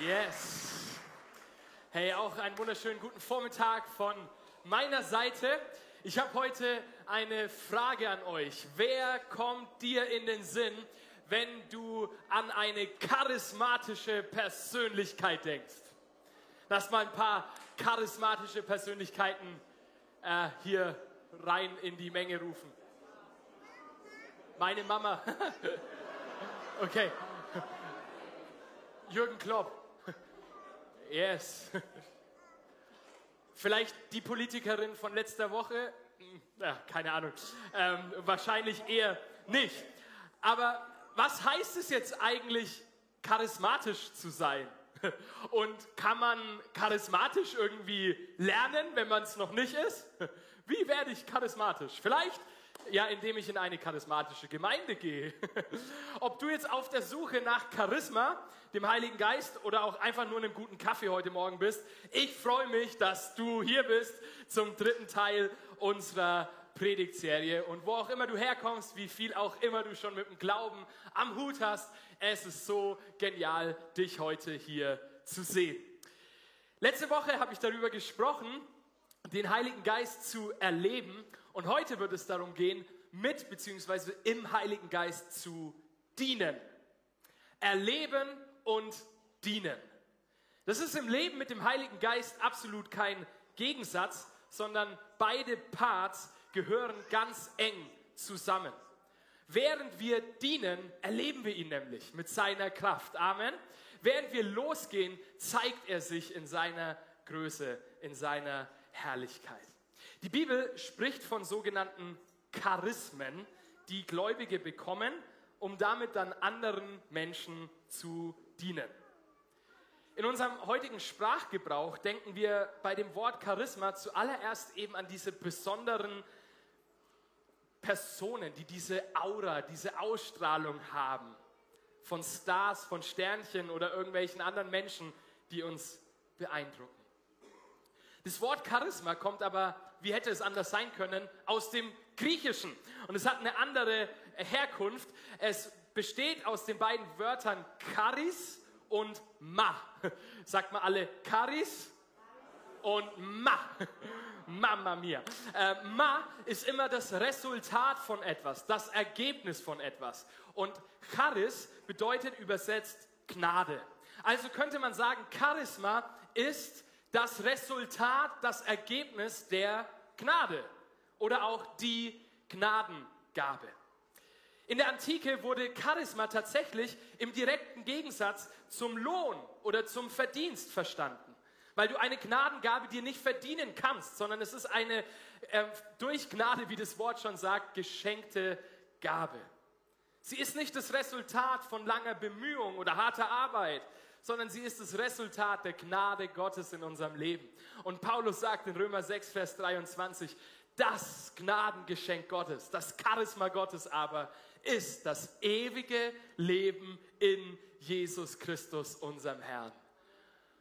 Yes. Hey, auch einen wunderschönen guten Vormittag von meiner Seite. Ich habe heute eine Frage an euch. Wer kommt dir in den Sinn, wenn du an eine charismatische Persönlichkeit denkst? Lass mal ein paar charismatische Persönlichkeiten äh, hier rein in die Menge rufen. Meine Mama. okay. Jürgen Klopp. Yes. Vielleicht die Politikerin von letzter Woche? Hm, ja, keine Ahnung. Ähm, wahrscheinlich eher nicht. Aber was heißt es jetzt eigentlich, charismatisch zu sein? Und kann man charismatisch irgendwie lernen, wenn man es noch nicht ist? Wie werde ich charismatisch? Vielleicht ja, indem ich in eine charismatische Gemeinde gehe. Ob du jetzt auf der Suche nach Charisma, dem Heiligen Geist oder auch einfach nur einem guten Kaffee heute Morgen bist, ich freue mich, dass du hier bist zum dritten Teil unserer Predigtserie. Und wo auch immer du herkommst, wie viel auch immer du schon mit dem Glauben am Hut hast, es ist so genial, dich heute hier zu sehen. Letzte Woche habe ich darüber gesprochen, den Heiligen Geist zu erleben. Und heute wird es darum gehen, mit bzw. im Heiligen Geist zu dienen. Erleben und dienen. Das ist im Leben mit dem Heiligen Geist absolut kein Gegensatz, sondern beide Parts gehören ganz eng zusammen. Während wir dienen, erleben wir ihn nämlich mit seiner Kraft. Amen. Während wir losgehen, zeigt er sich in seiner Größe, in seiner Herrlichkeit. Die Bibel spricht von sogenannten Charismen, die Gläubige bekommen, um damit dann anderen Menschen zu dienen. In unserem heutigen Sprachgebrauch denken wir bei dem Wort Charisma zuallererst eben an diese besonderen Personen, die diese Aura, diese Ausstrahlung haben. Von Stars, von Sternchen oder irgendwelchen anderen Menschen, die uns beeindrucken. Das Wort Charisma kommt aber, wie hätte es anders sein können, aus dem Griechischen. Und es hat eine andere Herkunft. Es besteht aus den beiden Wörtern Charis und Ma. Sagt mal alle Charis und Ma. Mamma mia. Äh, Ma ist immer das Resultat von etwas, das Ergebnis von etwas. Und Charis bedeutet übersetzt Gnade. Also könnte man sagen, Charisma ist das Resultat, das Ergebnis der Gnade oder auch die Gnadengabe. In der Antike wurde Charisma tatsächlich im direkten Gegensatz zum Lohn oder zum Verdienst verstanden, weil du eine Gnadengabe dir nicht verdienen kannst, sondern es ist eine äh, durch Gnade, wie das Wort schon sagt, geschenkte Gabe. Sie ist nicht das Resultat von langer Bemühung oder harter Arbeit, sondern sie ist das Resultat der Gnade Gottes in unserem Leben. Und Paulus sagt in Römer 6, Vers 23, das Gnadengeschenk Gottes, das Charisma Gottes aber ist das ewige Leben in Jesus Christus, unserem Herrn.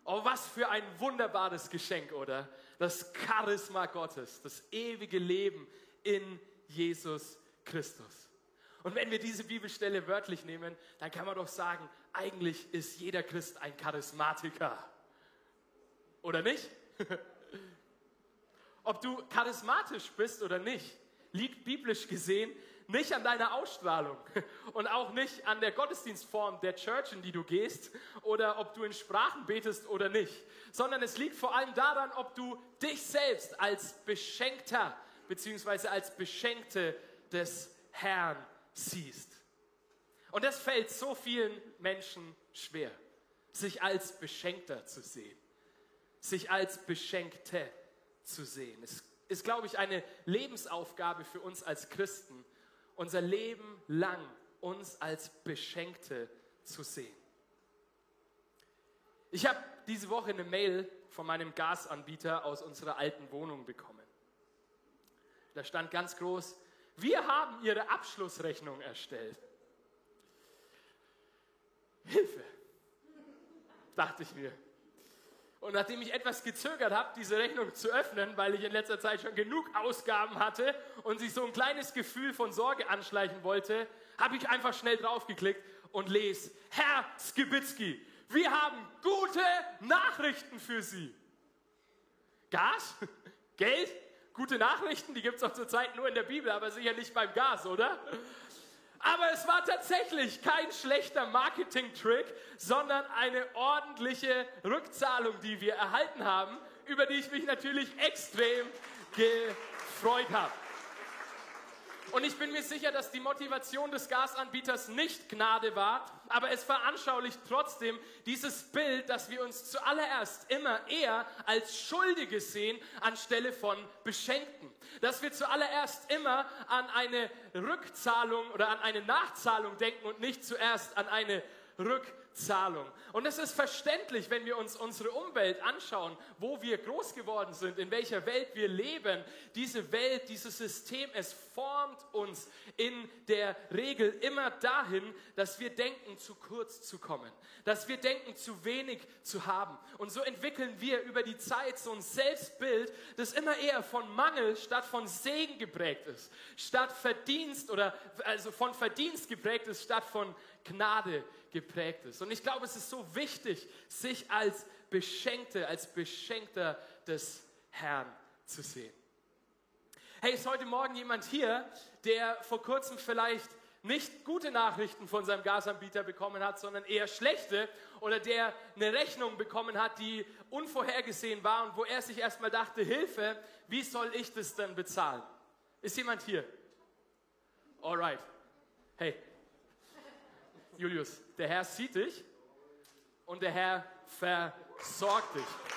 Oh, was für ein wunderbares Geschenk, oder? Das Charisma Gottes, das ewige Leben in Jesus Christus. Und wenn wir diese Bibelstelle wörtlich nehmen, dann kann man doch sagen, eigentlich ist jeder Christ ein Charismatiker. Oder nicht? Ob du charismatisch bist oder nicht, liegt biblisch gesehen nicht an deiner Ausstrahlung und auch nicht an der Gottesdienstform der Church, in die du gehst oder ob du in Sprachen betest oder nicht, sondern es liegt vor allem daran, ob du dich selbst als Beschenkter beziehungsweise als Beschenkte des Herrn siehst. Und das fällt so vielen Menschen schwer, sich als Beschenkter zu sehen, sich als Beschenkte zu sehen. Es ist, glaube ich, eine Lebensaufgabe für uns als Christen, unser Leben lang uns als Beschenkte zu sehen. Ich habe diese Woche eine Mail von meinem Gasanbieter aus unserer alten Wohnung bekommen. Da stand ganz groß, wir haben Ihre Abschlussrechnung erstellt. Hilfe, dachte ich mir. Und nachdem ich etwas gezögert habe, diese Rechnung zu öffnen, weil ich in letzter Zeit schon genug Ausgaben hatte und sich so ein kleines Gefühl von Sorge anschleichen wollte, habe ich einfach schnell draufgeklickt und lese, Herr Skibitzky, Wir haben gute Nachrichten für Sie. Gas? Geld? Gute Nachrichten, die gibt es auch zurzeit nur in der Bibel, aber sicher nicht beim Gas, oder? Aber es war tatsächlich kein schlechter Marketing-Trick, sondern eine ordentliche Rückzahlung, die wir erhalten haben, über die ich mich natürlich extrem gefreut habe. Und ich bin mir sicher, dass die Motivation des Gasanbieters nicht Gnade war, aber es veranschaulicht trotzdem dieses Bild, dass wir uns zuallererst immer eher als Schuldige sehen anstelle von Beschenkten. Dass wir zuallererst immer an eine Rückzahlung oder an eine Nachzahlung denken und nicht zuerst an eine Rückzahlung. Zahlung. Und es ist verständlich, wenn wir uns unsere Umwelt anschauen, wo wir groß geworden sind, in welcher Welt wir leben. Diese Welt, dieses System, es formt uns in der Regel immer dahin, dass wir denken, zu kurz zu kommen, dass wir denken, zu wenig zu haben. Und so entwickeln wir über die Zeit so ein Selbstbild, das immer eher von Mangel statt von Segen geprägt ist, statt Verdienst oder also von Verdienst geprägt ist, statt von Gnade geprägt ist. Und ich glaube, es ist so wichtig, sich als Beschenkte, als Beschenkter des Herrn zu sehen. Hey, ist heute Morgen jemand hier, der vor kurzem vielleicht nicht gute Nachrichten von seinem Gasanbieter bekommen hat, sondern eher schlechte oder der eine Rechnung bekommen hat, die unvorhergesehen war und wo er sich erstmal dachte, Hilfe, wie soll ich das denn bezahlen? Ist jemand hier? Alright. Hey, Julius, der Herr sieht dich und der Herr versorgt dich.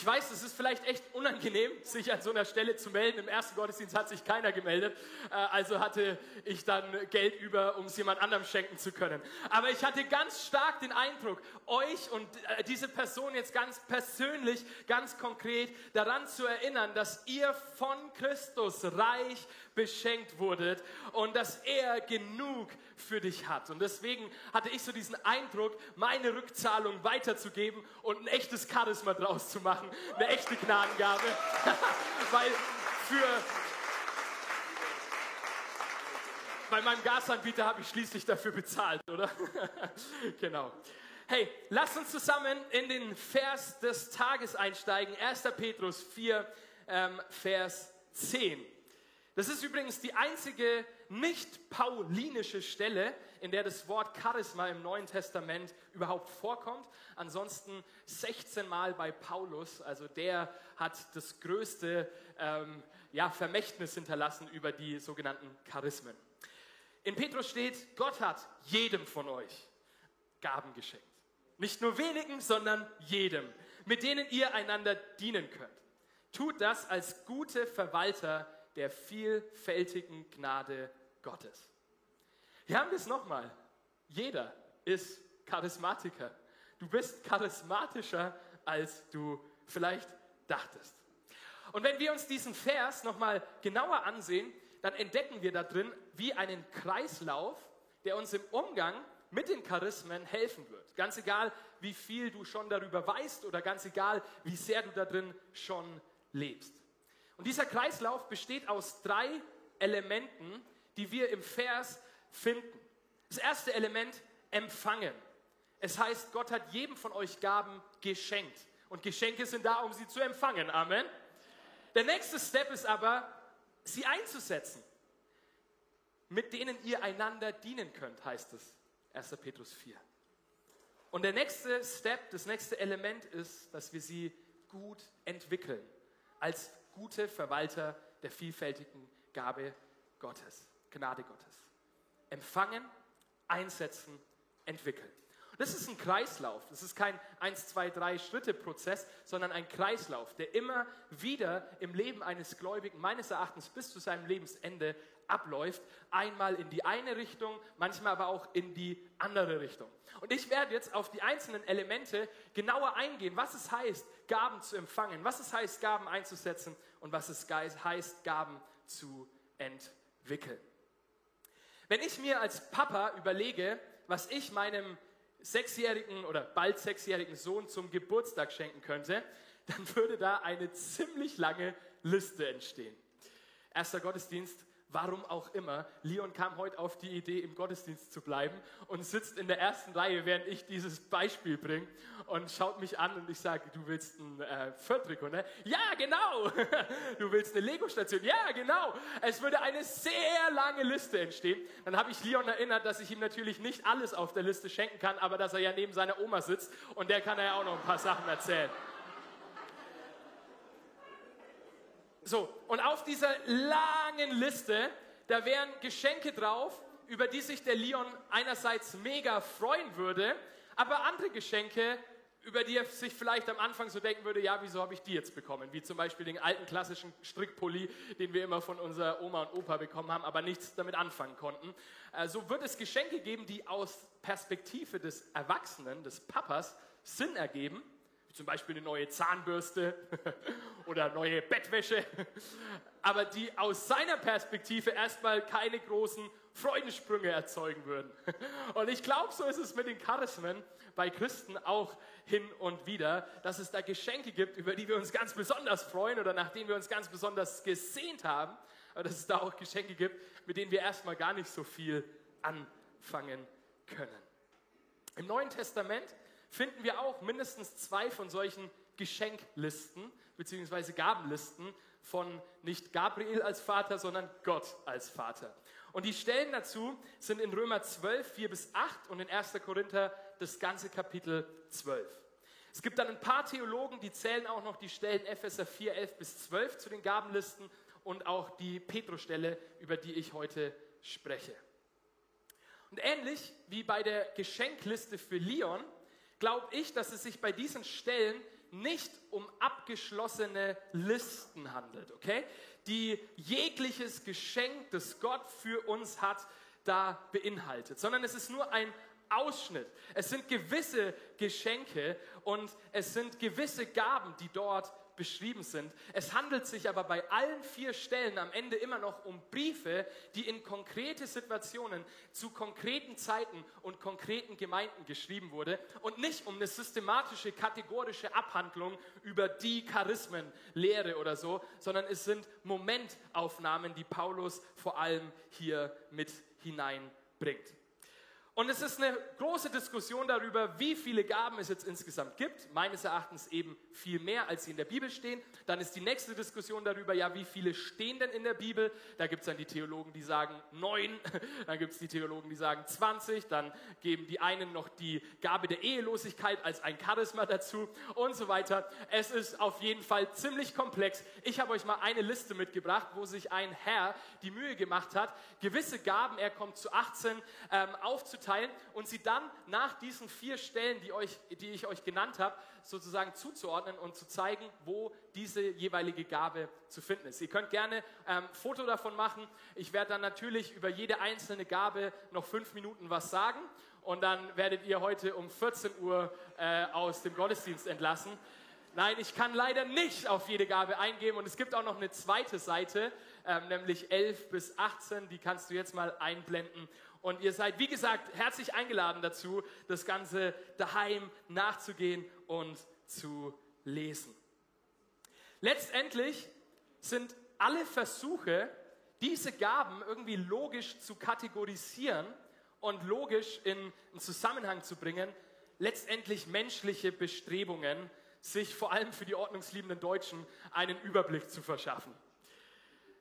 Ich weiß, es ist vielleicht echt unangenehm, sich an so einer Stelle zu melden. Im ersten Gottesdienst hat sich keiner gemeldet, äh, also hatte ich dann Geld über, um es jemand anderem schenken zu können. Aber ich hatte ganz stark den Eindruck, euch und äh, diese Person jetzt ganz persönlich, ganz konkret daran zu erinnern, dass ihr von Christus reich beschenkt wurdet und dass er genug für dich hat. Und deswegen hatte ich so diesen Eindruck, meine Rückzahlung weiterzugeben und ein echtes Charisma draus zu machen, eine echte Gnadengabe, weil für bei meinem Gasanbieter habe ich schließlich dafür bezahlt, oder? genau. Hey, lass uns zusammen in den Vers des Tages einsteigen. 1. Petrus 4, ähm, Vers 10. Das ist übrigens die einzige nicht paulinische Stelle, in der das Wort Charisma im Neuen Testament überhaupt vorkommt. Ansonsten 16 Mal bei Paulus, also der hat das größte ähm, ja, Vermächtnis hinterlassen über die sogenannten Charismen. In Petrus steht, Gott hat jedem von euch Gaben geschenkt. Nicht nur wenigen, sondern jedem, mit denen ihr einander dienen könnt. Tut das als gute Verwalter der vielfältigen Gnade Gottes. Hier haben wir es nochmal. Jeder ist Charismatiker. Du bist charismatischer, als du vielleicht dachtest. Und wenn wir uns diesen Vers nochmal genauer ansehen, dann entdecken wir da drin wie einen Kreislauf, der uns im Umgang mit den Charismen helfen wird. Ganz egal, wie viel du schon darüber weißt oder ganz egal, wie sehr du da drin schon lebst. Und dieser Kreislauf besteht aus drei Elementen, die wir im Vers finden. Das erste Element, empfangen. Es heißt, Gott hat jedem von euch Gaben geschenkt. Und Geschenke sind da, um sie zu empfangen. Amen. Der nächste Step ist aber, sie einzusetzen, mit denen ihr einander dienen könnt, heißt es. 1. Petrus 4. Und der nächste Step, das nächste Element ist, dass wir sie gut entwickeln. Als gute Verwalter der vielfältigen Gabe Gottes, Gnade Gottes. Empfangen, einsetzen, entwickeln. Das ist ein Kreislauf. Das ist kein 1, 2, 3 Schritte Prozess, sondern ein Kreislauf, der immer wieder im Leben eines Gläubigen meines Erachtens bis zu seinem Lebensende abläuft. Einmal in die eine Richtung, manchmal aber auch in die andere Richtung. Und ich werde jetzt auf die einzelnen Elemente genauer eingehen, was es heißt, Gaben zu empfangen, was es heißt, Gaben einzusetzen und was es heißt, Gaben zu entwickeln. Wenn ich mir als Papa überlege, was ich meinem sechsjährigen oder bald sechsjährigen Sohn zum Geburtstag schenken könnte, dann würde da eine ziemlich lange Liste entstehen. Erster Gottesdienst Warum auch immer, Leon kam heute auf die Idee, im Gottesdienst zu bleiben und sitzt in der ersten Reihe, während ich dieses Beispiel bringe und schaut mich an und ich sage, du willst ein äh, Viertrikot, ne? Ja, genau! du willst eine Lego-Station? Ja, genau! Es würde eine sehr lange Liste entstehen. Dann habe ich Leon erinnert, dass ich ihm natürlich nicht alles auf der Liste schenken kann, aber dass er ja neben seiner Oma sitzt und der kann er ja auch noch ein paar Sachen erzählen. So, und auf dieser langen Liste, da wären Geschenke drauf, über die sich der Leon einerseits mega freuen würde, aber andere Geschenke, über die er sich vielleicht am Anfang so denken würde, ja, wieso habe ich die jetzt bekommen? Wie zum Beispiel den alten klassischen Strickpulli, den wir immer von unserer Oma und Opa bekommen haben, aber nichts damit anfangen konnten. Äh, so wird es Geschenke geben, die aus Perspektive des Erwachsenen, des Papas, Sinn ergeben zum Beispiel eine neue Zahnbürste oder neue Bettwäsche, aber die aus seiner Perspektive erstmal keine großen Freudensprünge erzeugen würden. Und ich glaube, so ist es mit den Charismen bei Christen auch hin und wieder, dass es da Geschenke gibt, über die wir uns ganz besonders freuen oder nach denen wir uns ganz besonders gesehnt haben, aber dass es da auch Geschenke gibt, mit denen wir erstmal gar nicht so viel anfangen können. Im Neuen Testament finden wir auch mindestens zwei von solchen Geschenklisten bzw. Gabenlisten von nicht Gabriel als Vater, sondern Gott als Vater. Und die Stellen dazu sind in Römer 12, 4 bis 8 und in 1. Korinther das ganze Kapitel 12. Es gibt dann ein paar Theologen, die zählen auch noch die Stellen Epheser 4, 11 bis 12 zu den Gabenlisten und auch die Petrostelle, über die ich heute spreche. Und ähnlich wie bei der Geschenkliste für Leon glaube ich, dass es sich bei diesen Stellen nicht um abgeschlossene Listen handelt, okay? Die jegliches Geschenk, das Gott für uns hat, da beinhaltet, sondern es ist nur ein Ausschnitt. Es sind gewisse Geschenke und es sind gewisse Gaben, die dort beschrieben sind. Es handelt sich aber bei allen vier Stellen am Ende immer noch um Briefe, die in konkrete Situationen zu konkreten Zeiten und konkreten Gemeinden geschrieben wurde und nicht um eine systematische, kategorische Abhandlung über die Charismenlehre oder so, sondern es sind Momentaufnahmen, die Paulus vor allem hier mit hineinbringt. Und es ist eine große Diskussion darüber, wie viele Gaben es jetzt insgesamt gibt. Meines Erachtens eben viel mehr, als sie in der Bibel stehen. Dann ist die nächste Diskussion darüber, ja, wie viele stehen denn in der Bibel? Da gibt es dann die Theologen, die sagen neun. Dann gibt es die Theologen, die sagen 20. Dann geben die einen noch die Gabe der Ehelosigkeit als ein Charisma dazu und so weiter. Es ist auf jeden Fall ziemlich komplex. Ich habe euch mal eine Liste mitgebracht, wo sich ein Herr die Mühe gemacht hat, gewisse Gaben, er kommt zu 18, ähm, aufzuteilen aufteilen und sie dann nach diesen vier Stellen, die, euch, die ich euch genannt habe, sozusagen zuzuordnen und zu zeigen, wo diese jeweilige Gabe zu finden ist. Ihr könnt gerne ein ähm, Foto davon machen. Ich werde dann natürlich über jede einzelne Gabe noch fünf Minuten was sagen und dann werdet ihr heute um 14 Uhr äh, aus dem Gottesdienst entlassen. Nein, ich kann leider nicht auf jede Gabe eingehen und es gibt auch noch eine zweite Seite, ähm, nämlich 11 bis 18, die kannst du jetzt mal einblenden und ihr seid, wie gesagt, herzlich eingeladen dazu, das Ganze daheim nachzugehen und zu lesen. Letztendlich sind alle Versuche, diese Gaben irgendwie logisch zu kategorisieren und logisch in einen Zusammenhang zu bringen, letztendlich menschliche Bestrebungen, sich vor allem für die ordnungsliebenden Deutschen einen Überblick zu verschaffen.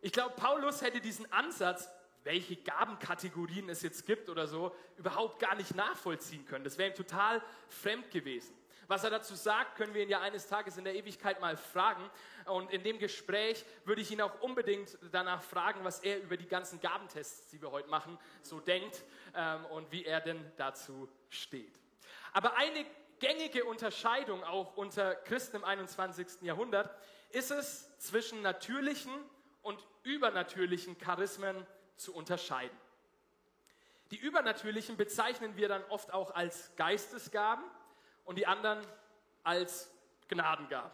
Ich glaube, Paulus hätte diesen Ansatz welche Gabenkategorien es jetzt gibt oder so, überhaupt gar nicht nachvollziehen können. Das wäre ihm total fremd gewesen. Was er dazu sagt, können wir ihn ja eines Tages in der Ewigkeit mal fragen. Und in dem Gespräch würde ich ihn auch unbedingt danach fragen, was er über die ganzen Gabentests, die wir heute machen, so denkt ähm, und wie er denn dazu steht. Aber eine gängige Unterscheidung auch unter Christen im 21. Jahrhundert ist es zwischen natürlichen und übernatürlichen Charismen zu unterscheiden. Die übernatürlichen bezeichnen wir dann oft auch als Geistesgaben und die anderen als Gnadengaben.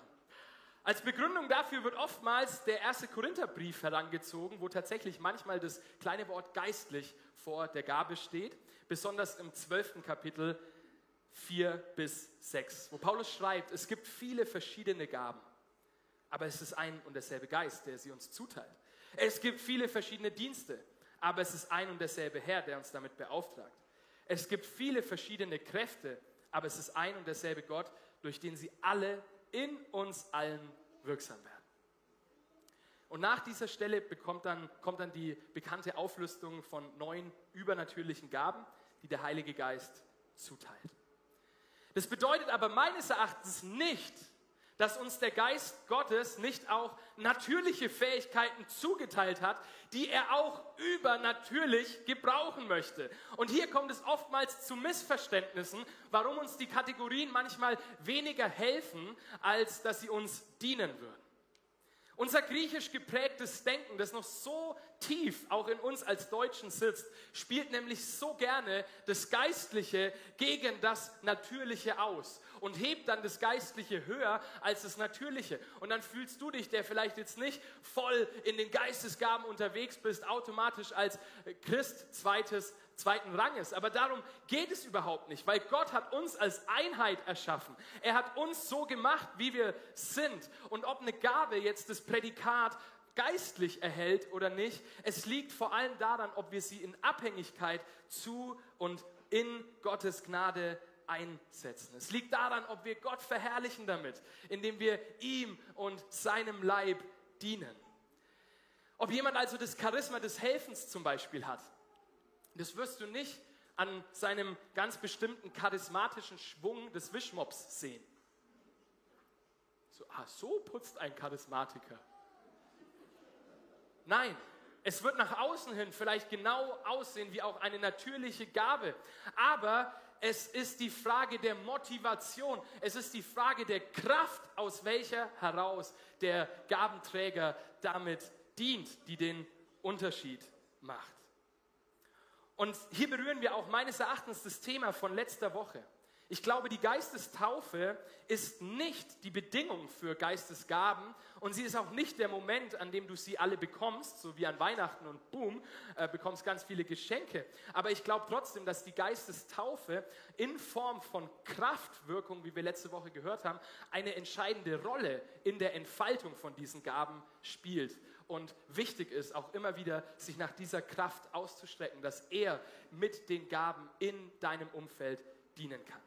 Als Begründung dafür wird oftmals der erste Korintherbrief herangezogen, wo tatsächlich manchmal das kleine Wort geistlich vor der Gabe steht, besonders im zwölften Kapitel 4 bis 6, wo Paulus schreibt, es gibt viele verschiedene Gaben, aber es ist ein und derselbe Geist, der sie uns zuteilt. Es gibt viele verschiedene Dienste, aber es ist ein und derselbe Herr, der uns damit beauftragt. Es gibt viele verschiedene Kräfte, aber es ist ein und derselbe Gott, durch den sie alle in uns allen wirksam werden. Und nach dieser Stelle bekommt dann, kommt dann die bekannte Auflistung von neun übernatürlichen Gaben, die der Heilige Geist zuteilt. Das bedeutet aber meines Erachtens nicht, dass uns der Geist Gottes nicht auch natürliche Fähigkeiten zugeteilt hat, die er auch übernatürlich gebrauchen möchte. Und hier kommt es oftmals zu Missverständnissen, warum uns die Kategorien manchmal weniger helfen, als dass sie uns dienen würden. Unser griechisch geprägtes Denken, das noch so tief auch in uns als Deutschen sitzt, spielt nämlich so gerne das Geistliche gegen das Natürliche aus und hebt dann das Geistliche höher als das Natürliche. Und dann fühlst du dich, der vielleicht jetzt nicht voll in den Geistesgaben unterwegs bist, automatisch als Christ zweites zweiten Ranges. Aber darum geht es überhaupt nicht, weil Gott hat uns als Einheit erschaffen. Er hat uns so gemacht, wie wir sind. Und ob eine Gabe jetzt das Prädikat geistlich erhält oder nicht, es liegt vor allem daran, ob wir sie in Abhängigkeit zu und in Gottes Gnade einsetzen. Es liegt daran, ob wir Gott verherrlichen damit, indem wir ihm und seinem Leib dienen. Ob jemand also das Charisma des Helfens zum Beispiel hat, das wirst du nicht an seinem ganz bestimmten charismatischen Schwung des Wischmops sehen. So, ah, so putzt ein Charismatiker. Nein, es wird nach außen hin vielleicht genau aussehen wie auch eine natürliche Gabe, aber es ist die Frage der Motivation, es ist die Frage der Kraft, aus welcher heraus der Gabenträger damit dient, die den Unterschied macht. Und hier berühren wir auch meines Erachtens das Thema von letzter Woche. Ich glaube, die Geistestaufe ist nicht die Bedingung für Geistesgaben und sie ist auch nicht der Moment, an dem du sie alle bekommst, so wie an Weihnachten und boom, äh, bekommst ganz viele Geschenke. Aber ich glaube trotzdem, dass die Geistestaufe in Form von Kraftwirkung, wie wir letzte Woche gehört haben, eine entscheidende Rolle in der Entfaltung von diesen Gaben spielt und wichtig ist, auch immer wieder sich nach dieser Kraft auszustrecken, dass er mit den Gaben in deinem Umfeld dienen kann.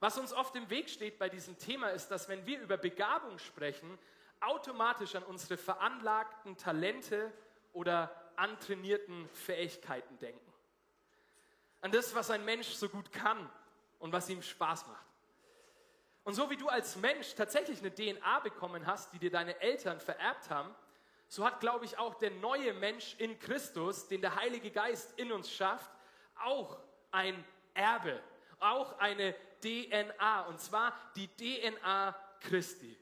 Was uns oft im Weg steht bei diesem Thema ist, dass wenn wir über Begabung sprechen, automatisch an unsere veranlagten Talente oder antrainierten Fähigkeiten denken. An das, was ein Mensch so gut kann und was ihm Spaß macht. Und so wie du als Mensch tatsächlich eine DNA bekommen hast, die dir deine Eltern vererbt haben, so hat, glaube ich, auch der neue Mensch in Christus, den der Heilige Geist in uns schafft, auch ein Erbe, auch eine DNA, und zwar die DNA Christi.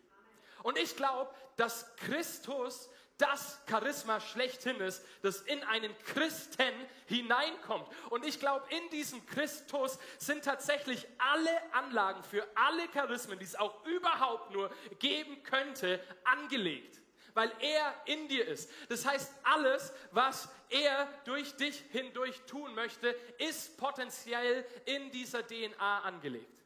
Und ich glaube, dass Christus das Charisma schlechthin ist, das in einen Christen hineinkommt. Und ich glaube, in diesem Christus sind tatsächlich alle Anlagen für alle Charismen, die es auch überhaupt nur geben könnte, angelegt. Weil er in dir ist. Das heißt, alles, was er durch dich hindurch tun möchte, ist potenziell in dieser DNA angelegt.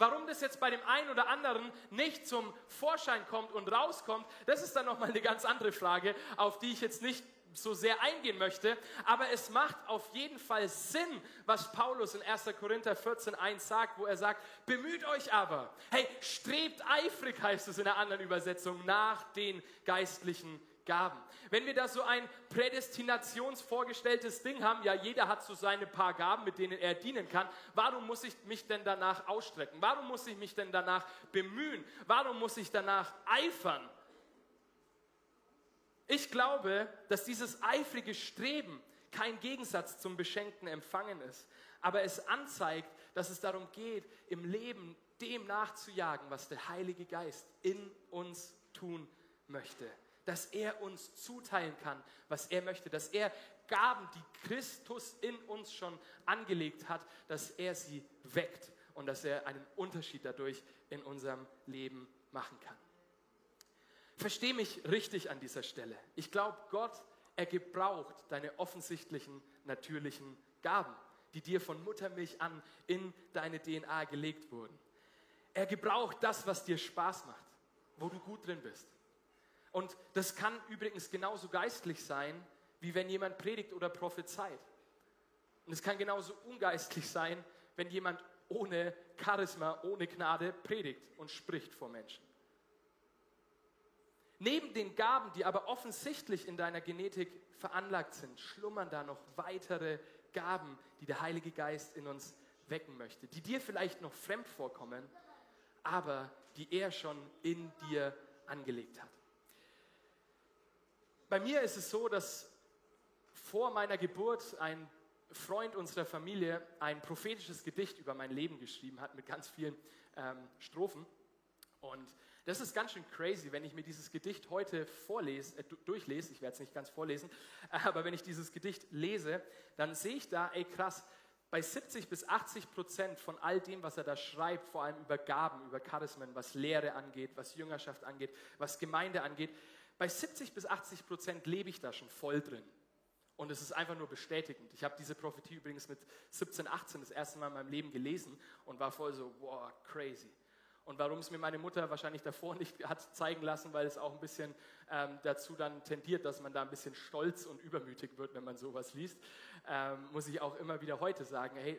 Warum das jetzt bei dem einen oder anderen nicht zum Vorschein kommt und rauskommt, das ist dann nochmal eine ganz andere Frage, auf die ich jetzt nicht so sehr eingehen möchte, aber es macht auf jeden Fall Sinn, was Paulus in 1. Korinther 14.1 sagt, wo er sagt, bemüht euch aber, hey, strebt eifrig, heißt es in der anderen Übersetzung, nach den geistlichen Gaben. Wenn wir da so ein prädestinationsvorgestelltes Ding haben, ja, jeder hat so seine paar Gaben, mit denen er dienen kann, warum muss ich mich denn danach ausstrecken? Warum muss ich mich denn danach bemühen? Warum muss ich danach eifern? Ich glaube, dass dieses eifrige Streben kein Gegensatz zum beschenkten Empfangen ist, aber es anzeigt, dass es darum geht, im Leben dem nachzujagen, was der Heilige Geist in uns tun möchte dass er uns zuteilen kann, was er möchte, dass er Gaben, die Christus in uns schon angelegt hat, dass er sie weckt und dass er einen Unterschied dadurch in unserem Leben machen kann. Verstehe mich richtig an dieser Stelle. Ich glaube, Gott, er gebraucht deine offensichtlichen, natürlichen Gaben, die dir von Muttermilch an in deine DNA gelegt wurden. Er gebraucht das, was dir Spaß macht, wo du gut drin bist. Und das kann übrigens genauso geistlich sein, wie wenn jemand predigt oder prophezeit. Und es kann genauso ungeistlich sein, wenn jemand ohne Charisma, ohne Gnade predigt und spricht vor Menschen. Neben den Gaben, die aber offensichtlich in deiner Genetik veranlagt sind, schlummern da noch weitere Gaben, die der Heilige Geist in uns wecken möchte, die dir vielleicht noch fremd vorkommen, aber die er schon in dir angelegt hat. Bei mir ist es so, dass vor meiner Geburt ein Freund unserer Familie ein prophetisches Gedicht über mein Leben geschrieben hat mit ganz vielen ähm, Strophen. Und das ist ganz schön crazy, wenn ich mir dieses Gedicht heute vorlese, äh, durchlese, ich werde es nicht ganz vorlesen, aber wenn ich dieses Gedicht lese, dann sehe ich da, ey krass, bei 70 bis 80 Prozent von all dem, was er da schreibt, vor allem über Gaben, über Charismen, was Lehre angeht, was Jüngerschaft angeht, was Gemeinde angeht, bei 70 bis 80 Prozent lebe ich da schon voll drin. Und es ist einfach nur bestätigend. Ich habe diese Prophetie übrigens mit 17, 18 das erste Mal in meinem Leben gelesen und war voll so, wow, crazy. Und warum es mir meine Mutter wahrscheinlich davor nicht hat zeigen lassen, weil es auch ein bisschen ähm, dazu dann tendiert, dass man da ein bisschen stolz und übermütig wird, wenn man sowas liest, ähm, muss ich auch immer wieder heute sagen, hey,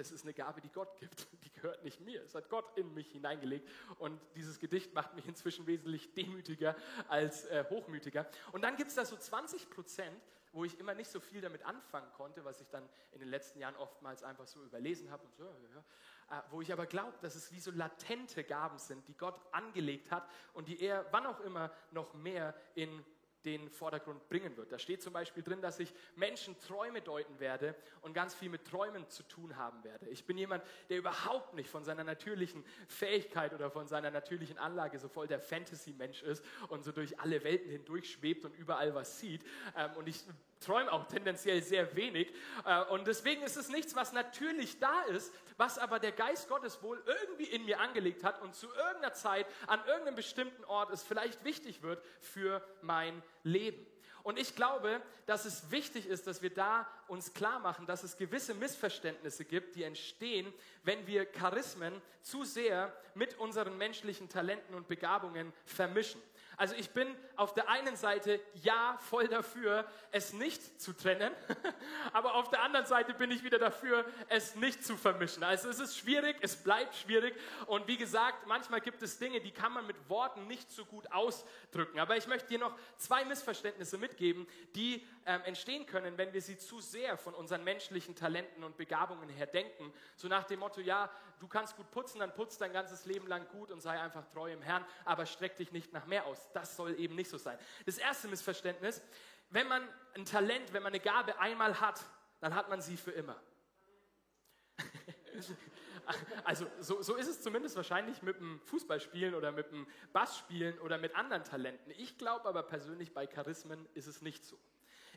das ist eine Gabe, die Gott gibt. Die gehört nicht mir. Es hat Gott in mich hineingelegt. Und dieses Gedicht macht mich inzwischen wesentlich demütiger als äh, hochmütiger. Und dann gibt es da so 20 Prozent, wo ich immer nicht so viel damit anfangen konnte, was ich dann in den letzten Jahren oftmals einfach so überlesen habe und so, äh, wo ich aber glaube, dass es wie so latente Gaben sind, die Gott angelegt hat und die er wann auch immer noch mehr in den Vordergrund bringen wird. Da steht zum Beispiel drin, dass ich Menschen Träume deuten werde und ganz viel mit Träumen zu tun haben werde. Ich bin jemand, der überhaupt nicht von seiner natürlichen Fähigkeit oder von seiner natürlichen Anlage so voll der Fantasy-Mensch ist und so durch alle Welten hindurch schwebt und überall was sieht. Ähm, und ich träume auch tendenziell sehr wenig. Äh, und deswegen ist es nichts, was natürlich da ist, was aber der Geist Gottes wohl irgendwie in mir angelegt hat und zu irgendeiner Zeit an irgendeinem bestimmten Ort es vielleicht wichtig wird für mein Leben. Und ich glaube, dass es wichtig ist, dass wir da uns klar machen, dass es gewisse Missverständnisse gibt, die entstehen, wenn wir Charismen zu sehr mit unseren menschlichen Talenten und Begabungen vermischen. Also ich bin auf der einen Seite ja voll dafür, es nicht zu trennen, aber auf der anderen Seite bin ich wieder dafür, es nicht zu vermischen. Also es ist schwierig, es bleibt schwierig und wie gesagt, manchmal gibt es Dinge, die kann man mit Worten nicht so gut ausdrücken. Aber ich möchte dir noch zwei Missverständnisse mitgeben, die ähm, entstehen können, wenn wir sie zu sehr von unseren menschlichen Talenten und Begabungen her denken. So nach dem Motto, ja, du kannst gut putzen, dann putzt dein ganzes Leben lang gut und sei einfach treu im Herrn, aber streck dich nicht nach mehr aus. Das soll eben nicht so sein. Das erste Missverständnis, wenn man ein Talent, wenn man eine Gabe einmal hat, dann hat man sie für immer. Also so, so, ist es zumindest wahrscheinlich mit dem Fußballspielen oder mit dem Bassspielen oder mit anderen Talenten. Ich glaube aber persönlich, bei Charismen ist es nicht so.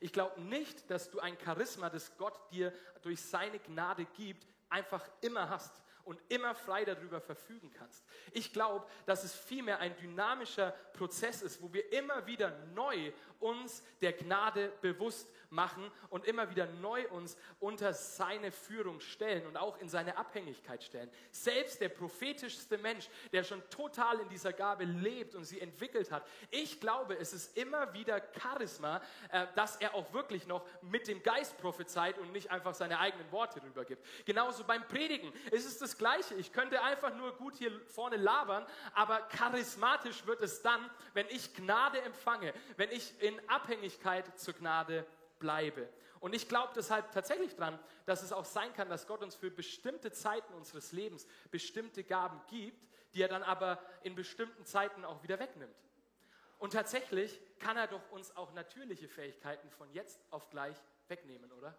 Ich glaube nicht, dass du ein Charisma, das Gott dir durch seine Gnade gibt, einfach immer hast und immer frei darüber verfügen kannst. Ich glaube, dass es vielmehr ein dynamischer Prozess ist, wo wir immer wieder neu uns der Gnade bewusst machen und immer wieder neu uns unter seine Führung stellen und auch in seine Abhängigkeit stellen. Selbst der prophetischste Mensch, der schon total in dieser Gabe lebt und sie entwickelt hat, ich glaube, es ist immer wieder Charisma, äh, dass er auch wirklich noch mit dem Geist prophezeit und nicht einfach seine eigenen Worte rübergibt. Genauso beim Predigen ist es das Gleiche. Ich könnte einfach nur gut hier vorne labern, aber charismatisch wird es dann, wenn ich Gnade empfange, wenn ich in Abhängigkeit zur Gnade bleibe. Und ich glaube deshalb tatsächlich dran, dass es auch sein kann, dass Gott uns für bestimmte Zeiten unseres Lebens bestimmte Gaben gibt, die er dann aber in bestimmten Zeiten auch wieder wegnimmt. Und tatsächlich kann er doch uns auch natürliche Fähigkeiten von jetzt auf gleich wegnehmen, oder?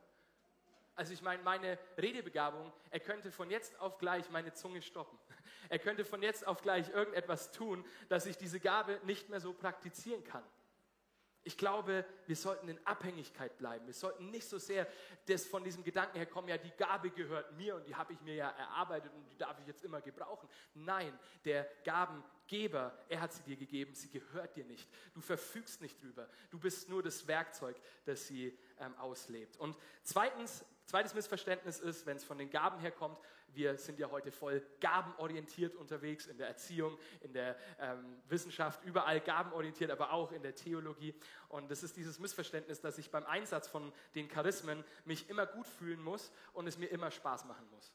Also ich meine, meine Redebegabung, er könnte von jetzt auf gleich meine Zunge stoppen. Er könnte von jetzt auf gleich irgendetwas tun, dass ich diese Gabe nicht mehr so praktizieren kann. Ich glaube, wir sollten in Abhängigkeit bleiben. Wir sollten nicht so sehr das von diesem Gedanken her kommen, ja, die Gabe gehört mir und die habe ich mir ja erarbeitet und die darf ich jetzt immer gebrauchen. Nein, der Gabengeber Geber, er hat sie dir gegeben, sie gehört dir nicht. Du verfügst nicht drüber. Du bist nur das Werkzeug, das sie ähm, auslebt. Und zweitens, zweites Missverständnis ist, wenn es von den Gaben herkommt, wir sind ja heute voll gabenorientiert unterwegs, in der Erziehung, in der ähm, Wissenschaft, überall gabenorientiert, aber auch in der Theologie. Und das ist dieses Missverständnis, dass ich beim Einsatz von den Charismen mich immer gut fühlen muss und es mir immer Spaß machen muss.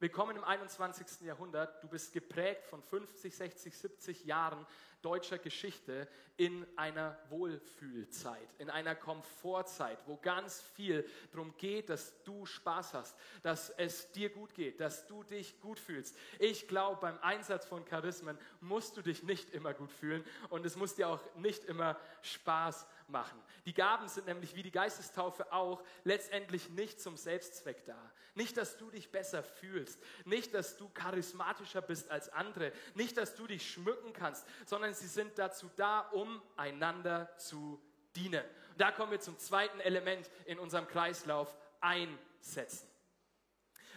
Willkommen im 21. Jahrhundert. Du bist geprägt von 50, 60, 70 Jahren deutscher Geschichte in einer Wohlfühlzeit, in einer Komfortzeit, wo ganz viel darum geht, dass du Spaß hast, dass es dir gut geht, dass du dich gut fühlst. Ich glaube, beim Einsatz von Charismen musst du dich nicht immer gut fühlen und es muss dir auch nicht immer Spaß machen. Die Gaben sind nämlich wie die Geistestaufe auch letztendlich nicht zum Selbstzweck da. Nicht, dass du dich besser fühlst, nicht, dass du charismatischer bist als andere, nicht, dass du dich schmücken kannst, sondern sie sind dazu da, um einander zu dienen. Und da kommen wir zum zweiten Element in unserem Kreislauf, einsetzen.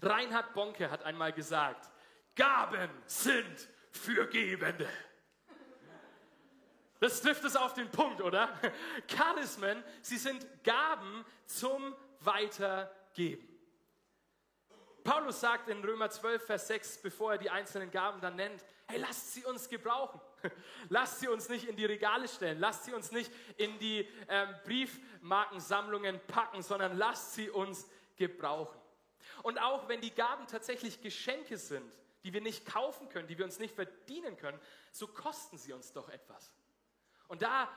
Reinhard Bonke hat einmal gesagt, Gaben sind für Gebende. Das trifft es auf den Punkt, oder? Charismen, sie sind Gaben zum Weitergeben. Paulus sagt in Römer 12, Vers 6, bevor er die einzelnen Gaben dann nennt, hey, lasst sie uns gebrauchen. Lasst sie uns nicht in die Regale stellen, lasst sie uns nicht in die ähm, Briefmarkensammlungen packen, sondern lasst sie uns gebrauchen. Und auch wenn die Gaben tatsächlich Geschenke sind, die wir nicht kaufen können, die wir uns nicht verdienen können, so kosten sie uns doch etwas. Und da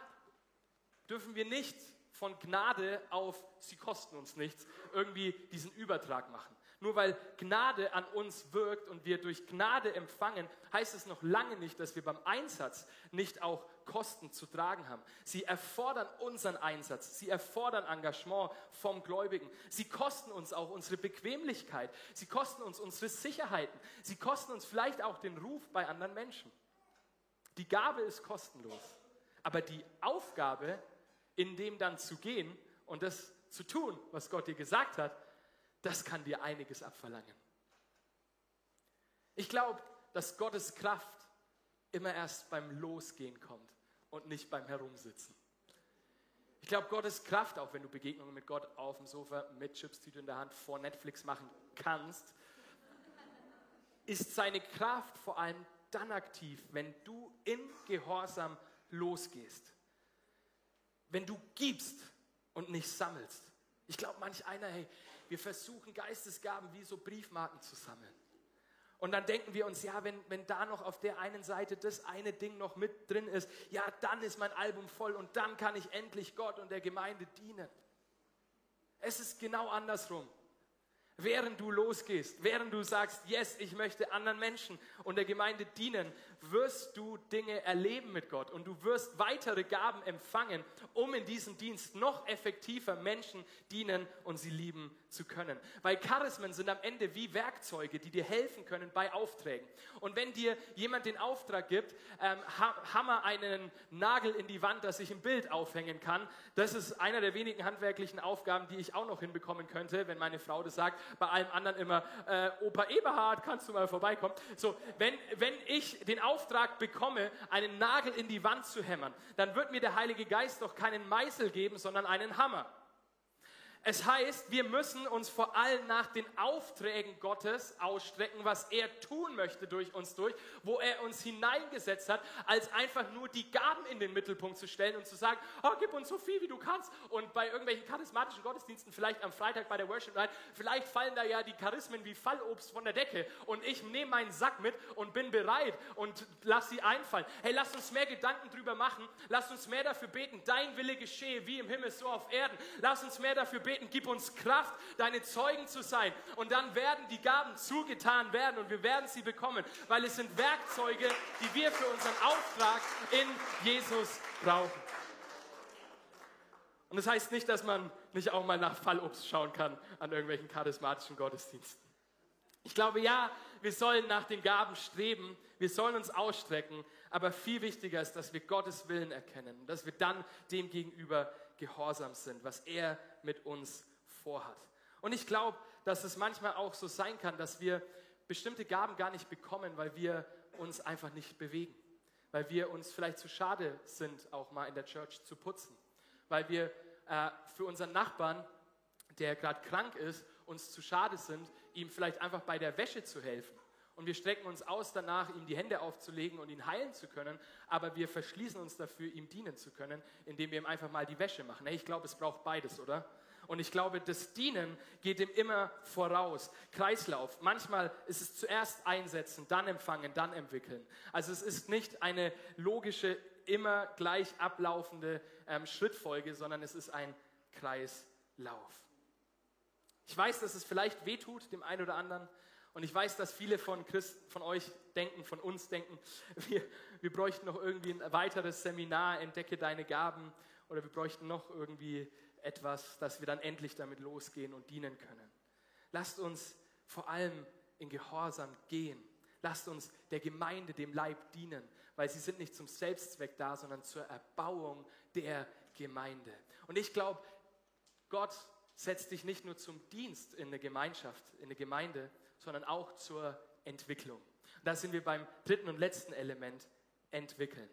dürfen wir nicht von Gnade auf, sie kosten uns nichts, irgendwie diesen Übertrag machen. Nur weil Gnade an uns wirkt und wir durch Gnade empfangen, heißt es noch lange nicht, dass wir beim Einsatz nicht auch Kosten zu tragen haben. Sie erfordern unseren Einsatz, sie erfordern Engagement vom Gläubigen. Sie kosten uns auch unsere Bequemlichkeit, sie kosten uns unsere Sicherheiten, sie kosten uns vielleicht auch den Ruf bei anderen Menschen. Die Gabe ist kostenlos. Aber die Aufgabe, in dem dann zu gehen und das zu tun, was Gott dir gesagt hat, das kann dir einiges abverlangen. Ich glaube, dass Gottes Kraft immer erst beim Losgehen kommt und nicht beim Herumsitzen. Ich glaube, Gottes Kraft, auch wenn du Begegnungen mit Gott auf dem Sofa mit Chipstüte in der Hand vor Netflix machen kannst, ist seine Kraft vor allem dann aktiv, wenn du in Gehorsam losgehst. Wenn du gibst und nicht sammelst. Ich glaube, manch einer, hey, wir versuchen Geistesgaben wie so Briefmarken zu sammeln. Und dann denken wir uns, ja, wenn, wenn da noch auf der einen Seite das eine Ding noch mit drin ist, ja, dann ist mein Album voll und dann kann ich endlich Gott und der Gemeinde dienen. Es ist genau andersrum. Während du losgehst, während du sagst, yes, ich möchte anderen Menschen und der Gemeinde dienen, wirst du Dinge erleben mit Gott und du wirst weitere Gaben empfangen, um in diesem Dienst noch effektiver Menschen dienen und sie lieben zu können. Weil Charismen sind am Ende wie Werkzeuge, die dir helfen können bei Aufträgen. Und wenn dir jemand den Auftrag gibt, ähm, hammer einen Nagel in die Wand, dass ich ein Bild aufhängen kann, das ist einer der wenigen handwerklichen Aufgaben, die ich auch noch hinbekommen könnte, wenn meine Frau das sagt bei allem anderen immer, äh, Opa Eberhard, kannst du mal vorbeikommen? So, wenn, wenn ich den Auftrag bekomme, einen Nagel in die Wand zu hämmern, dann wird mir der Heilige Geist doch keinen Meißel geben, sondern einen Hammer. Es heißt, wir müssen uns vor allem nach den Aufträgen Gottes ausstrecken, was er tun möchte durch uns durch, wo er uns hineingesetzt hat, als einfach nur die Gaben in den Mittelpunkt zu stellen und zu sagen, oh, gib uns so viel, wie du kannst. Und bei irgendwelchen charismatischen Gottesdiensten, vielleicht am Freitag bei der Worship Night, vielleicht fallen da ja die Charismen wie Fallobst von der Decke und ich nehme meinen Sack mit und bin bereit und lass sie einfallen. Hey, lass uns mehr Gedanken drüber machen. Lass uns mehr dafür beten, dein Wille geschehe, wie im Himmel, so auf Erden. Lass uns mehr dafür beten, beten, gib uns Kraft, deine Zeugen zu sein. Und dann werden die Gaben zugetan werden und wir werden sie bekommen, weil es sind Werkzeuge, die wir für unseren Auftrag in Jesus brauchen. Und das heißt nicht, dass man nicht auch mal nach Fallobst schauen kann an irgendwelchen charismatischen Gottesdiensten. Ich glaube, ja, wir sollen nach den Gaben streben, wir sollen uns ausstrecken, aber viel wichtiger ist, dass wir Gottes Willen erkennen dass wir dann dem gegenüber gehorsam sind, was er mit uns vorhat. Und ich glaube, dass es manchmal auch so sein kann, dass wir bestimmte Gaben gar nicht bekommen, weil wir uns einfach nicht bewegen, weil wir uns vielleicht zu schade sind, auch mal in der Church zu putzen, weil wir äh, für unseren Nachbarn, der gerade krank ist, uns zu schade sind, ihm vielleicht einfach bei der Wäsche zu helfen. Und wir strecken uns aus danach, ihm die Hände aufzulegen und ihn heilen zu können, aber wir verschließen uns dafür, ihm dienen zu können, indem wir ihm einfach mal die Wäsche machen. Ich glaube, es braucht beides, oder? Und ich glaube, das Dienen geht ihm immer voraus. Kreislauf. Manchmal ist es zuerst einsetzen, dann empfangen, dann entwickeln. Also es ist nicht eine logische, immer gleich ablaufende ähm, Schrittfolge, sondern es ist ein Kreislauf. Ich weiß, dass es vielleicht wehtut dem einen oder anderen. Und ich weiß, dass viele von, Christ, von euch denken, von uns denken, wir, wir bräuchten noch irgendwie ein weiteres Seminar, entdecke deine Gaben. Oder wir bräuchten noch irgendwie etwas, dass wir dann endlich damit losgehen und dienen können. Lasst uns vor allem in Gehorsam gehen. Lasst uns der Gemeinde, dem Leib dienen, weil sie sind nicht zum Selbstzweck da, sondern zur Erbauung der Gemeinde. Und ich glaube, Gott setzt dich nicht nur zum Dienst in der Gemeinschaft, in der Gemeinde, sondern auch zur Entwicklung. Und da sind wir beim dritten und letzten Element, entwickeln.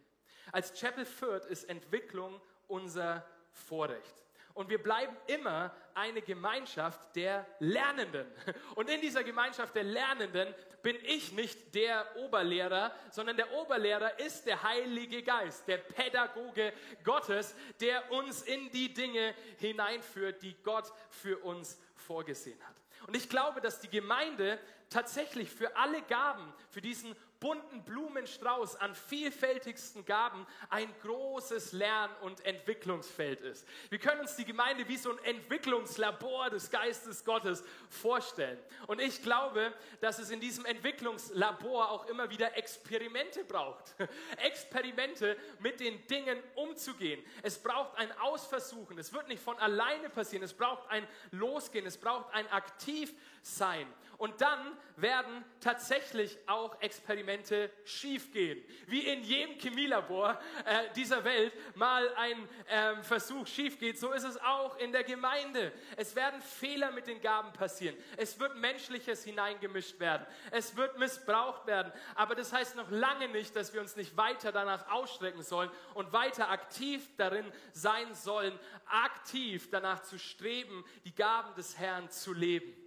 Als Chapel Fürth ist Entwicklung unser Vorrecht. Und wir bleiben immer eine Gemeinschaft der Lernenden. Und in dieser Gemeinschaft der Lernenden bin ich nicht der Oberlehrer, sondern der Oberlehrer ist der Heilige Geist, der Pädagoge Gottes, der uns in die Dinge hineinführt, die Gott für uns vorgesehen hat. Und ich glaube, dass die Gemeinde tatsächlich für alle Gaben, für diesen bunten Blumenstrauß an vielfältigsten Gaben ein großes Lern- und Entwicklungsfeld ist. Wir können uns die Gemeinde wie so ein Entwicklungslabor des Geistes Gottes vorstellen. Und ich glaube, dass es in diesem Entwicklungslabor auch immer wieder Experimente braucht. Experimente mit den Dingen umzugehen. Es braucht ein Ausversuchen. Es wird nicht von alleine passieren. Es braucht ein Losgehen. Es braucht ein Aktivsein. Und dann werden tatsächlich auch Experimente schiefgehen. Wie in jedem Chemielabor äh, dieser Welt mal ein ähm, Versuch schief geht, so ist es auch in der Gemeinde. Es werden Fehler mit den Gaben passieren. Es wird Menschliches hineingemischt werden. Es wird missbraucht werden. Aber das heißt noch lange nicht, dass wir uns nicht weiter danach ausstrecken sollen und weiter aktiv darin sein sollen, aktiv danach zu streben, die Gaben des Herrn zu leben.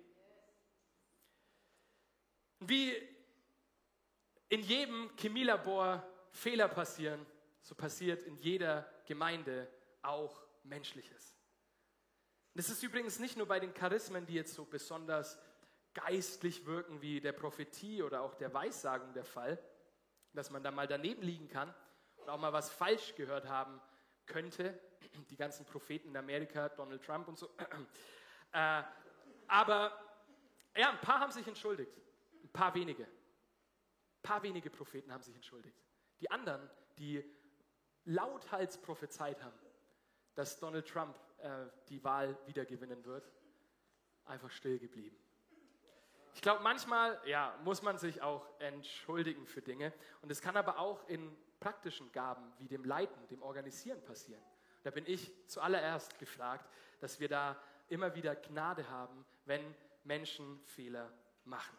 Wie in jedem Chemielabor Fehler passieren, so passiert in jeder Gemeinde auch Menschliches. Das ist übrigens nicht nur bei den Charismen, die jetzt so besonders geistlich wirken, wie der Prophetie oder auch der Weissagung der Fall, dass man da mal daneben liegen kann und auch mal was falsch gehört haben könnte. Die ganzen Propheten in Amerika, Donald Trump und so. Äh, aber ja, ein paar haben sich entschuldigt paar wenige. Ein paar wenige Propheten haben sich entschuldigt. Die anderen, die lauthals prophezeit haben, dass Donald Trump äh, die Wahl wieder gewinnen wird, einfach still geblieben. Ich glaube, manchmal ja, muss man sich auch entschuldigen für Dinge. Und es kann aber auch in praktischen Gaben wie dem Leiten, dem Organisieren passieren. Da bin ich zuallererst gefragt, dass wir da immer wieder Gnade haben, wenn Menschen Fehler machen.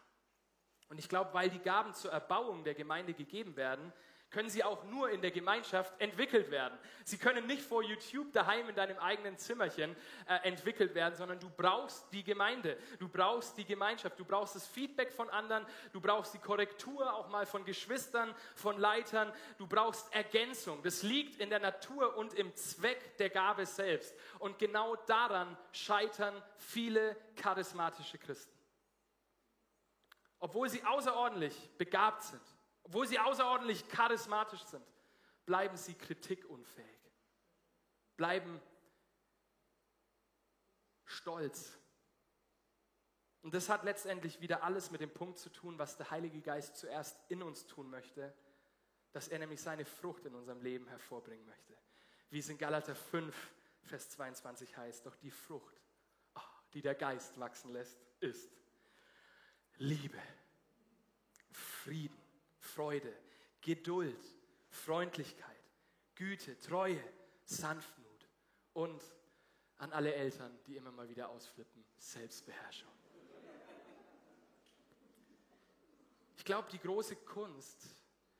Und ich glaube, weil die Gaben zur Erbauung der Gemeinde gegeben werden, können sie auch nur in der Gemeinschaft entwickelt werden. Sie können nicht vor YouTube daheim in deinem eigenen Zimmerchen äh, entwickelt werden, sondern du brauchst die Gemeinde, du brauchst die Gemeinschaft, du brauchst das Feedback von anderen, du brauchst die Korrektur auch mal von Geschwistern, von Leitern, du brauchst Ergänzung. Das liegt in der Natur und im Zweck der Gabe selbst. Und genau daran scheitern viele charismatische Christen obwohl sie außerordentlich begabt sind, obwohl sie außerordentlich charismatisch sind, bleiben sie kritikunfähig, bleiben stolz. Und das hat letztendlich wieder alles mit dem Punkt zu tun, was der Heilige Geist zuerst in uns tun möchte, dass er nämlich seine Frucht in unserem Leben hervorbringen möchte. Wie es in Galater 5, Vers 22 heißt, doch die Frucht, oh, die der Geist wachsen lässt, ist Liebe, Frieden, Freude, Geduld, Freundlichkeit, Güte, Treue, Sanftmut und an alle Eltern, die immer mal wieder ausflippen, Selbstbeherrschung. Ich glaube, die große Kunst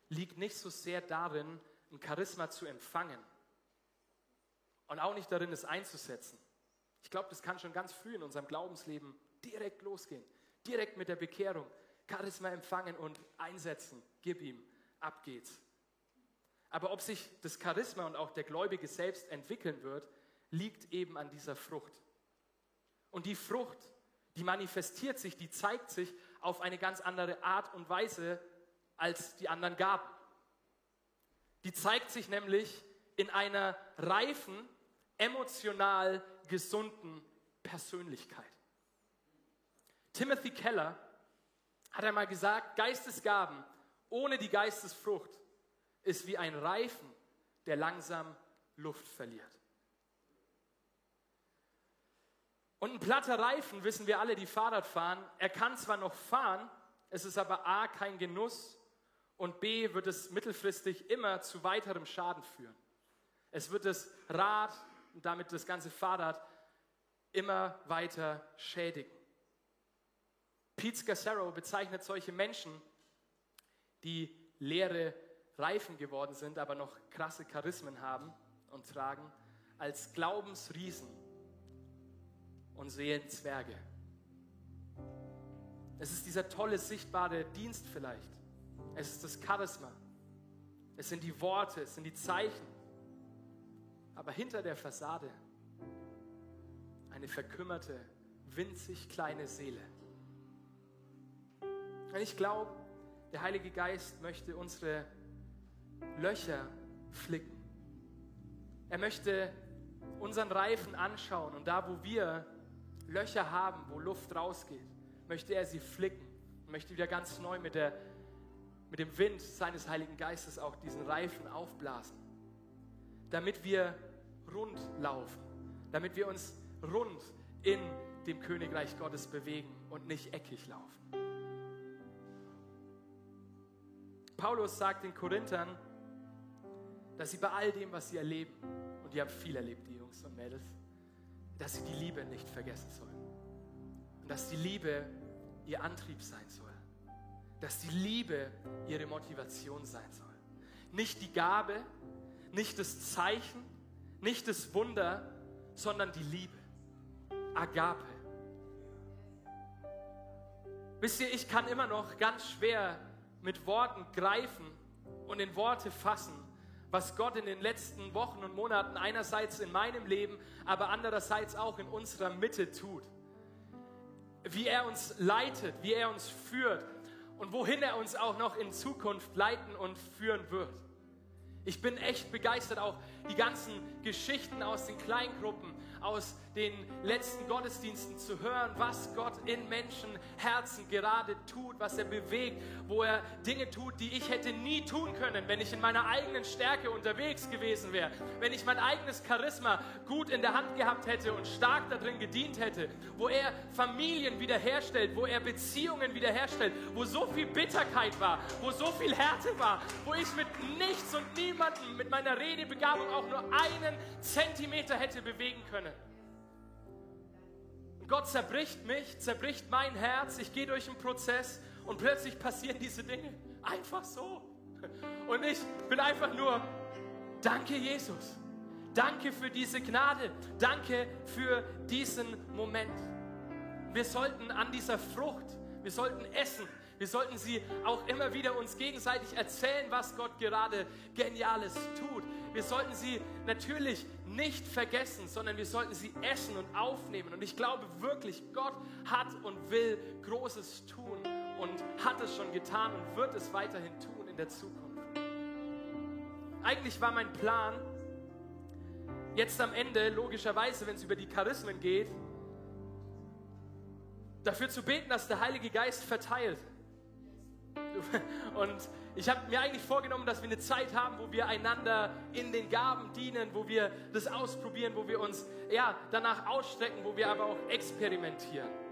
liegt nicht so sehr darin, ein Charisma zu empfangen und auch nicht darin, es einzusetzen. Ich glaube, das kann schon ganz früh in unserem Glaubensleben direkt losgehen. Direkt mit der Bekehrung. Charisma empfangen und einsetzen. Gib ihm. Ab geht's. Aber ob sich das Charisma und auch der Gläubige selbst entwickeln wird, liegt eben an dieser Frucht. Und die Frucht, die manifestiert sich, die zeigt sich auf eine ganz andere Art und Weise als die anderen Gaben. Die zeigt sich nämlich in einer reifen, emotional gesunden Persönlichkeit. Timothy Keller hat einmal gesagt, Geistesgaben ohne die Geistesfrucht ist wie ein Reifen, der langsam Luft verliert. Und ein platter Reifen, wissen wir alle, die Fahrrad fahren, er kann zwar noch fahren, es ist aber A kein Genuss und B wird es mittelfristig immer zu weiterem Schaden führen. Es wird das Rad und damit das ganze Fahrrad immer weiter schädigen. Pete Scassaro bezeichnet solche Menschen, die leere Reifen geworden sind, aber noch krasse Charismen haben und tragen, als Glaubensriesen und Seelenzwerge. Es ist dieser tolle, sichtbare Dienst vielleicht. Es ist das Charisma. Es sind die Worte, es sind die Zeichen. Aber hinter der Fassade eine verkümmerte, winzig kleine Seele. Und ich glaube, der Heilige Geist möchte unsere Löcher flicken. Er möchte unseren Reifen anschauen und da, wo wir Löcher haben, wo Luft rausgeht, möchte er sie flicken und möchte wieder ganz neu mit, der, mit dem Wind seines Heiligen Geistes auch diesen Reifen aufblasen, damit wir rund laufen, damit wir uns rund in dem Königreich Gottes bewegen und nicht eckig laufen. Paulus sagt den Korinthern, dass sie bei all dem, was sie erleben, und die haben viel erlebt, die Jungs und Mädels, dass sie die Liebe nicht vergessen sollen. Und dass die Liebe ihr Antrieb sein soll. Dass die Liebe ihre Motivation sein soll. Nicht die Gabe, nicht das Zeichen, nicht das Wunder, sondern die Liebe. Agape. Wisst ihr, ich kann immer noch ganz schwer mit Worten greifen und in Worte fassen, was Gott in den letzten Wochen und Monaten einerseits in meinem Leben, aber andererseits auch in unserer Mitte tut. Wie er uns leitet, wie er uns führt und wohin er uns auch noch in Zukunft leiten und führen wird. Ich bin echt begeistert, auch die ganzen Geschichten aus den Kleingruppen, aus den letzten Gottesdiensten zu hören, was Gott in Menschenherzen gerade tut, was er bewegt, wo er Dinge tut, die ich hätte nie tun können, wenn ich in meiner eigenen Stärke unterwegs gewesen wäre, wenn ich mein eigenes Charisma gut in der Hand gehabt hätte und stark darin gedient hätte, wo er Familien wiederherstellt, wo er Beziehungen wiederherstellt, wo so viel Bitterkeit war, wo so viel Härte war, wo ich mit nichts und niemandem mit meiner Redebegabung auch nur einen Zentimeter hätte bewegen können. Gott zerbricht mich, zerbricht mein Herz, ich gehe durch einen Prozess und plötzlich passieren diese Dinge einfach so. Und ich bin einfach nur, danke Jesus, danke für diese Gnade, danke für diesen Moment. Wir sollten an dieser Frucht, wir sollten essen, wir sollten sie auch immer wieder uns gegenseitig erzählen, was Gott gerade Geniales tut. Wir sollten sie natürlich nicht vergessen, sondern wir sollten sie essen und aufnehmen. Und ich glaube wirklich, Gott hat und will Großes tun und hat es schon getan und wird es weiterhin tun in der Zukunft. Eigentlich war mein Plan, jetzt am Ende, logischerweise, wenn es über die Charismen geht, dafür zu beten, dass der Heilige Geist verteilt. Und ich habe mir eigentlich vorgenommen, dass wir eine Zeit haben, wo wir einander in den Gaben dienen, wo wir das ausprobieren, wo wir uns ja, danach ausstrecken, wo wir aber auch experimentieren.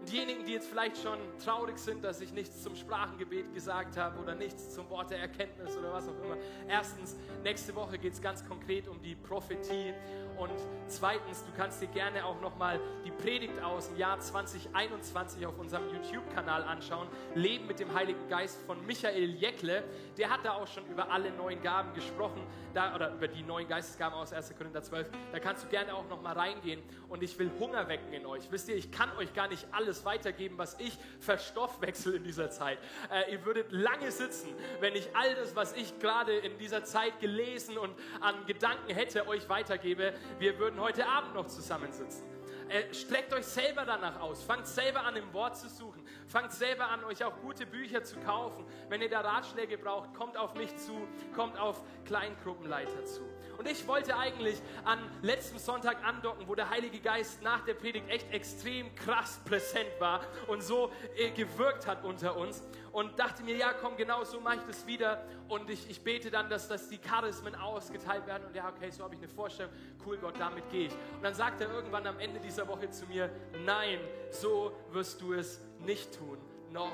Und diejenigen, die jetzt vielleicht schon traurig sind, dass ich nichts zum Sprachengebet gesagt habe oder nichts zum Wort der Erkenntnis oder was auch immer. Erstens, nächste Woche geht es ganz konkret um die Prophetie. Und zweitens, du kannst dir gerne auch nochmal die Predigt aus dem Jahr 2021 auf unserem YouTube-Kanal anschauen. Leben mit dem Heiligen Geist von Michael Jäckle. Der hat da auch schon über alle neuen Gaben gesprochen, da, oder über die neuen Geistesgaben aus 1. Korinther 12. Da kannst du gerne auch nochmal reingehen. Und ich will Hunger wecken in euch. Wisst ihr, ich kann euch gar nicht alles weitergeben, was ich verstoffwechsel in dieser Zeit. Äh, ihr würdet lange sitzen, wenn ich all das, was ich gerade in dieser Zeit gelesen und an Gedanken hätte, euch weitergebe wir würden heute Abend noch zusammensitzen. Äh, streckt euch selber danach aus. Fangt selber an, im Wort zu suchen. Fangt selber an, euch auch gute Bücher zu kaufen. Wenn ihr da Ratschläge braucht, kommt auf mich zu, kommt auf Kleingruppenleiter zu. Und ich wollte eigentlich an letztem Sonntag andocken, wo der Heilige Geist nach der Predigt echt extrem krass präsent war und so äh, gewirkt hat unter uns und dachte mir, ja, komm, genau so mache ich das wieder. Und ich, ich bete dann, dass, dass die Charismen ausgeteilt werden. Und ja, okay, so habe ich eine Vorstellung. Cool, Gott, damit gehe ich. Und dann sagt er irgendwann am Ende dieser Woche zu mir, nein, so wirst du es nicht tun. Noch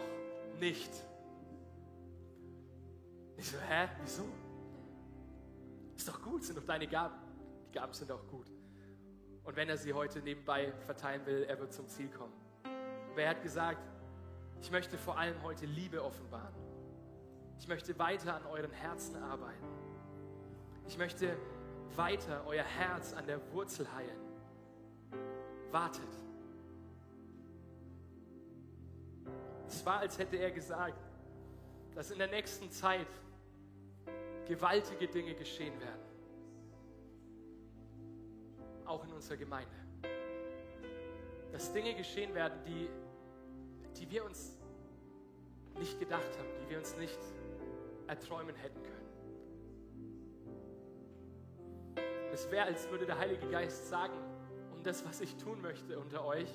nicht. Ich so, hä, wieso? Ist doch gut, sind doch deine Gaben. Die Gaben sind auch gut. Und wenn er sie heute nebenbei verteilen will, er wird zum Ziel kommen. Aber er hat gesagt, ich möchte vor allem heute Liebe offenbaren. Ich möchte weiter an euren Herzen arbeiten. Ich möchte weiter euer Herz an der Wurzel heilen. Wartet. Es war, als hätte er gesagt, dass in der nächsten Zeit gewaltige Dinge geschehen werden. Auch in unserer Gemeinde. Dass Dinge geschehen werden, die, die wir uns nicht gedacht haben, die wir uns nicht erträumen hätten können. Es wäre, als würde der Heilige Geist sagen, um das, was ich tun möchte unter euch,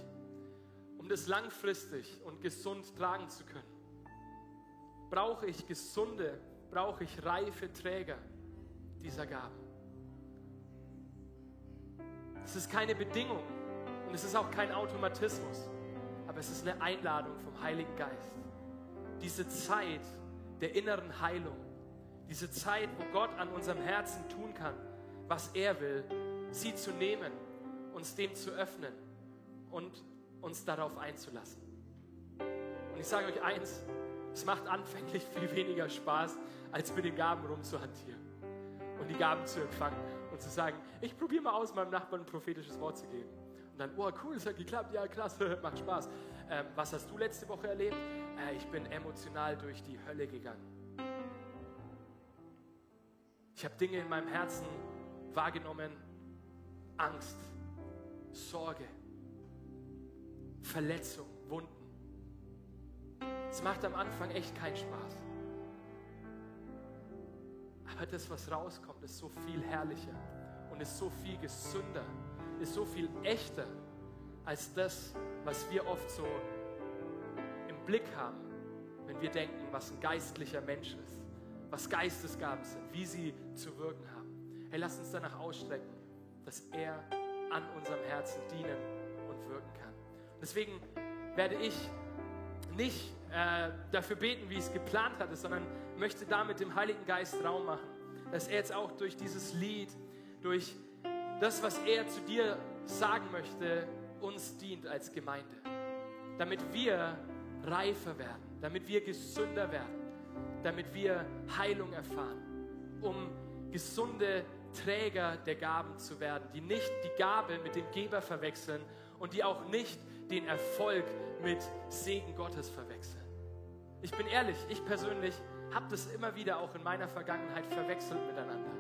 um das langfristig und gesund tragen zu können, brauche ich gesunde, brauche ich reife Träger dieser Gaben. Es ist keine Bedingung und es ist auch kein Automatismus, aber es ist eine Einladung vom Heiligen Geist. Diese Zeit der inneren Heilung, diese Zeit, wo Gott an unserem Herzen tun kann, was er will, sie zu nehmen, uns dem zu öffnen und uns darauf einzulassen. Und ich sage euch eins, es macht anfänglich viel weniger Spaß, als mit den Gaben rumzuhantieren und die Gaben zu empfangen und zu sagen, ich probiere mal aus, meinem Nachbarn ein prophetisches Wort zu geben. Und dann, oh cool, es hat geklappt, ja klasse, macht Spaß. Ähm, was hast du letzte Woche erlebt? Äh, ich bin emotional durch die Hölle gegangen. Ich habe Dinge in meinem Herzen wahrgenommen, Angst, Sorge, Verletzung, Wunden. Es macht am Anfang echt keinen Spaß. Aber das, was rauskommt, ist so viel herrlicher und ist so viel gesünder, ist so viel echter als das, was wir oft so im Blick haben, wenn wir denken, was ein geistlicher Mensch ist, was Geistesgaben sind, wie sie zu wirken haben. Hey, lass uns danach ausstrecken, dass er an unserem Herzen dienen und wirken kann. Deswegen werde ich nicht äh, dafür beten, wie es geplant hatte, sondern möchte damit dem Heiligen Geist Raum machen, dass er jetzt auch durch dieses Lied, durch das, was er zu dir sagen möchte, uns dient als Gemeinde. Damit wir reifer werden, damit wir gesünder werden, damit wir Heilung erfahren, um gesunde Träger der Gaben zu werden, die nicht die Gabe mit dem Geber verwechseln und die auch nicht den Erfolg mit Segen Gottes verwechseln. Ich bin ehrlich, ich persönlich habe das immer wieder auch in meiner Vergangenheit verwechselt miteinander.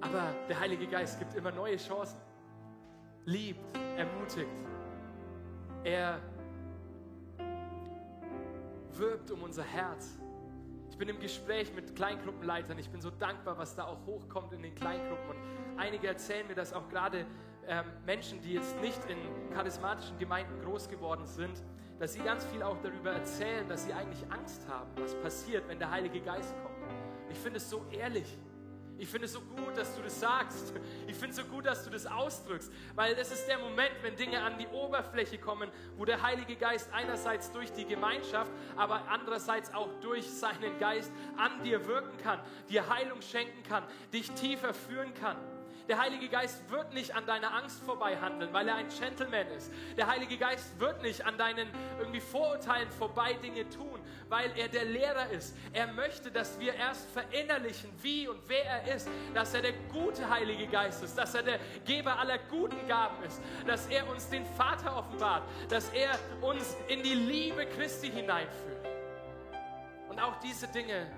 Aber der Heilige Geist gibt immer neue Chancen. Liebt, ermutigt. Er wirbt um unser Herz. Ich bin im Gespräch mit Kleingruppenleitern. Ich bin so dankbar, was da auch hochkommt in den Kleingruppen. Und einige erzählen mir, dass auch gerade ähm, Menschen, die jetzt nicht in charismatischen Gemeinden groß geworden sind, dass sie ganz viel auch darüber erzählen, dass sie eigentlich Angst haben, was passiert, wenn der Heilige Geist kommt. Ich finde es so ehrlich. Ich finde es so gut, dass du das sagst. Ich finde es so gut, dass du das ausdrückst, weil das ist der Moment, wenn Dinge an die Oberfläche kommen, wo der Heilige Geist einerseits durch die Gemeinschaft, aber andererseits auch durch seinen Geist an dir wirken kann, dir Heilung schenken kann, dich tiefer führen kann. Der Heilige Geist wird nicht an deiner Angst vorbei handeln, weil er ein Gentleman ist. Der Heilige Geist wird nicht an deinen irgendwie Vorurteilen vorbei Dinge tun, weil er der Lehrer ist. Er möchte, dass wir erst verinnerlichen, wie und wer er ist, dass er der gute Heilige Geist ist, dass er der Geber aller guten Gaben ist, dass er uns den Vater offenbart, dass er uns in die Liebe Christi hineinführt. Und auch diese Dinge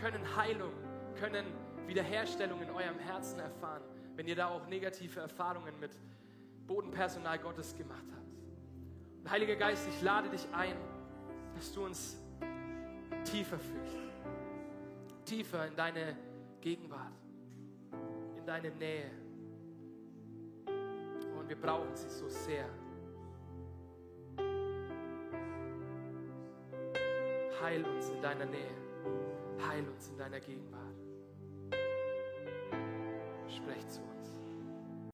können Heilung, können Wiederherstellung in eurem Herzen erfahren wenn ihr da auch negative Erfahrungen mit Bodenpersonal Gottes gemacht habt. Und Heiliger Geist, ich lade dich ein, dass du uns tiefer führst, tiefer in deine Gegenwart, in deine Nähe. Und wir brauchen sie so sehr. Heil uns in deiner Nähe. Heil uns in deiner Gegenwart. Sprecht zu uns.